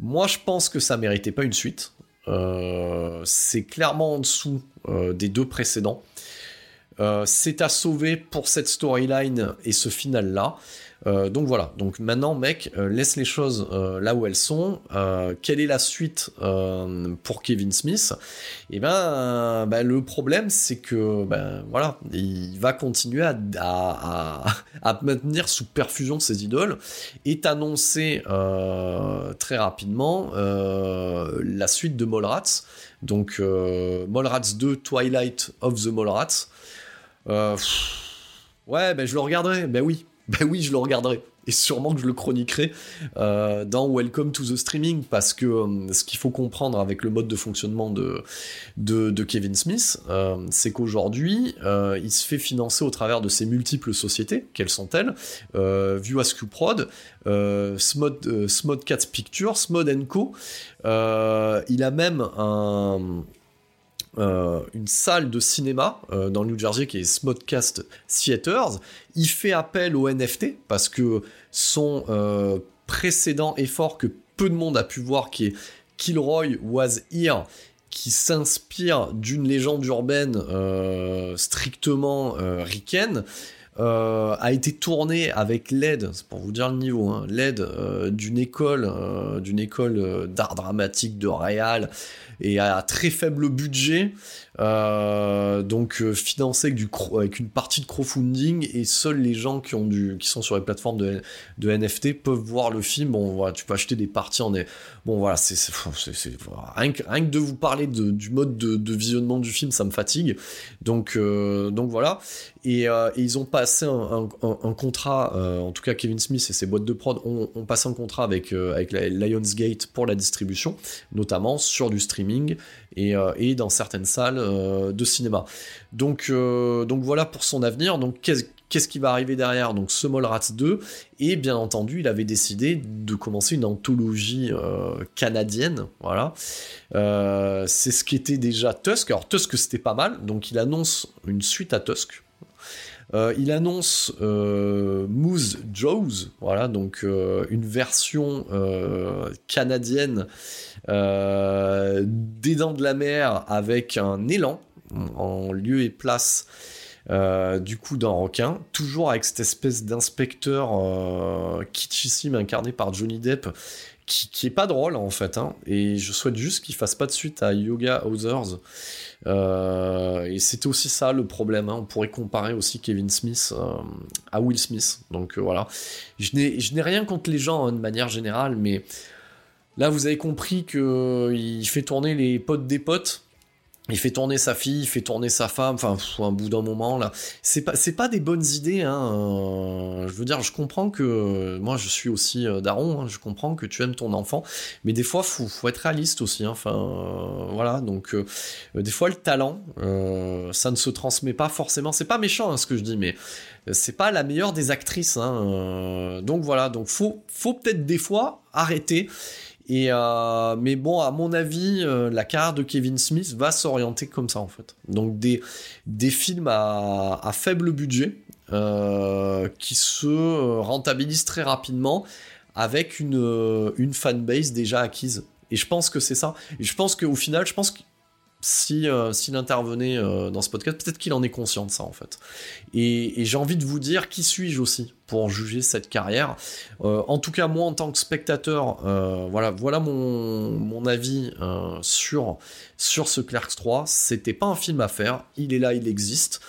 Moi, je pense que ça méritait pas une suite. Euh, c'est clairement en dessous des deux précédents. c'est à sauver pour cette storyline et ce final là. Euh, donc voilà, donc maintenant mec, euh, laisse les choses euh, là où elles sont. quelle est la suite pour Kevin Smith? Eh ben, ben, le problème c'est que ben voilà, il va continuer à, à, maintenir sous perfusion ses idoles. Est annoncé très rapidement la suite de Mallrats. Donc Mallrats 2 Twilight of the Mallrats. ouais, ben je le regarderai, ben oui, ben oui, je le regarderai. Et sûrement que je le chroniquerai euh, dans Welcome to the Streaming, parce que euh, ce qu'il faut comprendre avec le mode de fonctionnement de, de, Kevin Smith, euh, c'est qu'aujourd'hui, il se fait financer au travers de ses multiples sociétés. Quelles sont-elles View Askew Prod, Smod, Smodcats Pictures, Smod Co. il a même un euh, une salle de cinéma euh, dans le New Jersey qui est Smodcast Theaters. Il fait appel au NFT parce que son euh, précédent effort que peu de monde a pu voir, qui est Kilroy Was Here, qui s'inspire d'une légende urbaine strictement ricaine, a été tourné avec l'aide, c'est pour vous dire le niveau, hein, l'aide d'une école, d'une école d'art dramatique de Réal, et à très faible budget, euh, donc euh, financé avec, une partie de crowdfunding et seuls les gens qui, sont sur les plateformes de, NFT peuvent voir le film. Bon, tu peux acheter des parties en. Bon, voilà, c'est rien, que, de vous parler du mode de, visionnement du film, ça me fatigue. Donc, euh, donc voilà. Et, et, ils ont passé un, contrat, en tout cas Kevin Smith et ses boîtes de prod ont, passé un contrat avec, Lionsgate pour la distribution, notamment sur du streaming et, et dans certaines salles euh, de cinéma. Donc, euh, donc voilà pour son avenir. Donc qu'est-ce qui va arriver derrière? Donc ce Rats 2 et bien entendu il avait décidé de commencer une anthologie euh, canadienne. Voilà. C'est ce qui était déjà Tusk. Alors Tusk c'était pas mal. Donc il annonce une suite à Tusk il annonce Moose Jaws, voilà, donc une version canadienne des Dents de la Mer avec un élan, en lieu et place euh, du coup d'un requin, toujours avec cette espèce d'inspecteur euh, kitschissime incarné par Johnny Depp, qui, est pas drôle en fait, hein. et je souhaite juste qu'il fasse pas de suite à Yoga Others. Euh, et c'était aussi ça le problème, hein. on pourrait comparer aussi Kevin Smith à Will Smith, donc voilà. Je n'ai rien contre les gens hein, de manière générale, mais là vous avez compris qu'il fait tourner les potes des potes, il fait tourner sa fille, il fait tourner sa femme, enfin, un bout d'un moment, là. C'est pas, c'est pas des bonnes idées, hein. Euh, je veux dire, je comprends que, moi, je suis aussi euh, daron, hein, je comprends que tu aimes ton enfant, mais des fois, faut, faut être réaliste aussi, hein. enfin, euh, voilà, donc, des fois, le talent, ça ne se transmet pas forcément, c'est pas méchant, hein, ce que je dis, mais c'est pas la meilleure des actrices, donc voilà, donc faut, faut peut-être des fois arrêter et euh, mais bon, à mon avis, euh, la carrière de Kevin Smith va s'orienter comme ça en fait. Donc des, films à, à faible budget euh, qui se rentabilisent très rapidement avec une, une fanbase déjà acquise. Et je pense que c'est ça. Et je pense qu'au final, je pense que si euh, s'il intervenait euh, dans ce podcast, peut-être qu'il en est conscient de ça en fait. Et, j'ai envie de vous dire qui suis-je aussi pour juger cette carrière? Euh, en tout cas, moi en tant que spectateur, voilà, voilà mon, mon avis sur sur ce Clerks 3. C'était pas un film à faire. Il est là, il existe.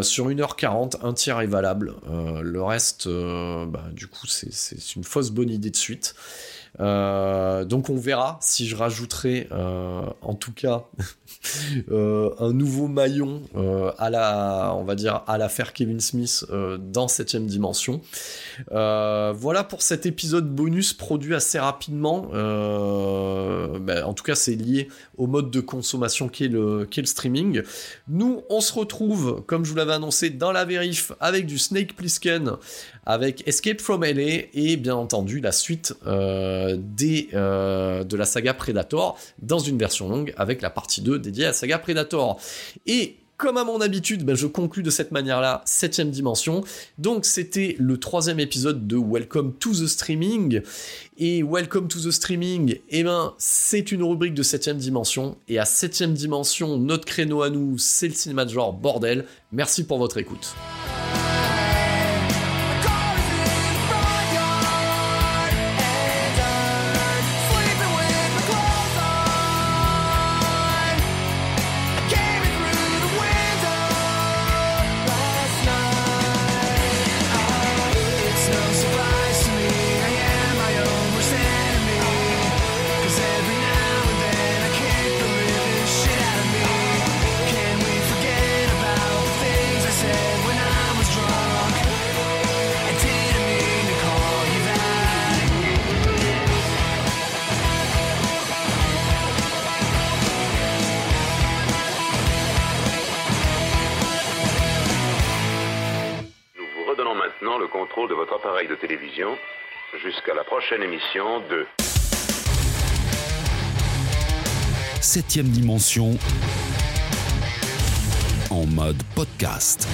sur 1h40, un tiers est valable. le reste, bah, du coup, c'est une fausse bonne idée de suite. Euh, donc on verra si je rajouterai euh, en tout cas <laughs> euh, un nouveau maillon à la, on va dire à l'affaire Kevin Smith dans septième dimension. voilà pour cet épisode bonus produit assez rapidement. Ben, en tout cas c'est lié au mode de consommation qu'est le, le streaming. Nous on se retrouve comme je vous l'avais annoncé dans la vérif avec du Snake Plissken avec Escape from LA et bien entendu la suite des, de la saga Predator dans une version longue avec la partie 2 dédiée à la saga Predator. Et comme à mon habitude, ben, je conclus de cette manière-là, septième dimension. Donc c'était le troisième épisode de Welcome to the Streaming. Et Welcome to the Streaming, eh ben, c'est une rubrique de septième dimension. Et à septième dimension, notre créneau à nous, c'est le cinéma de genre bordel. Merci pour votre écoute. Jusqu'à la prochaine émission de Septième dimension en mode podcast.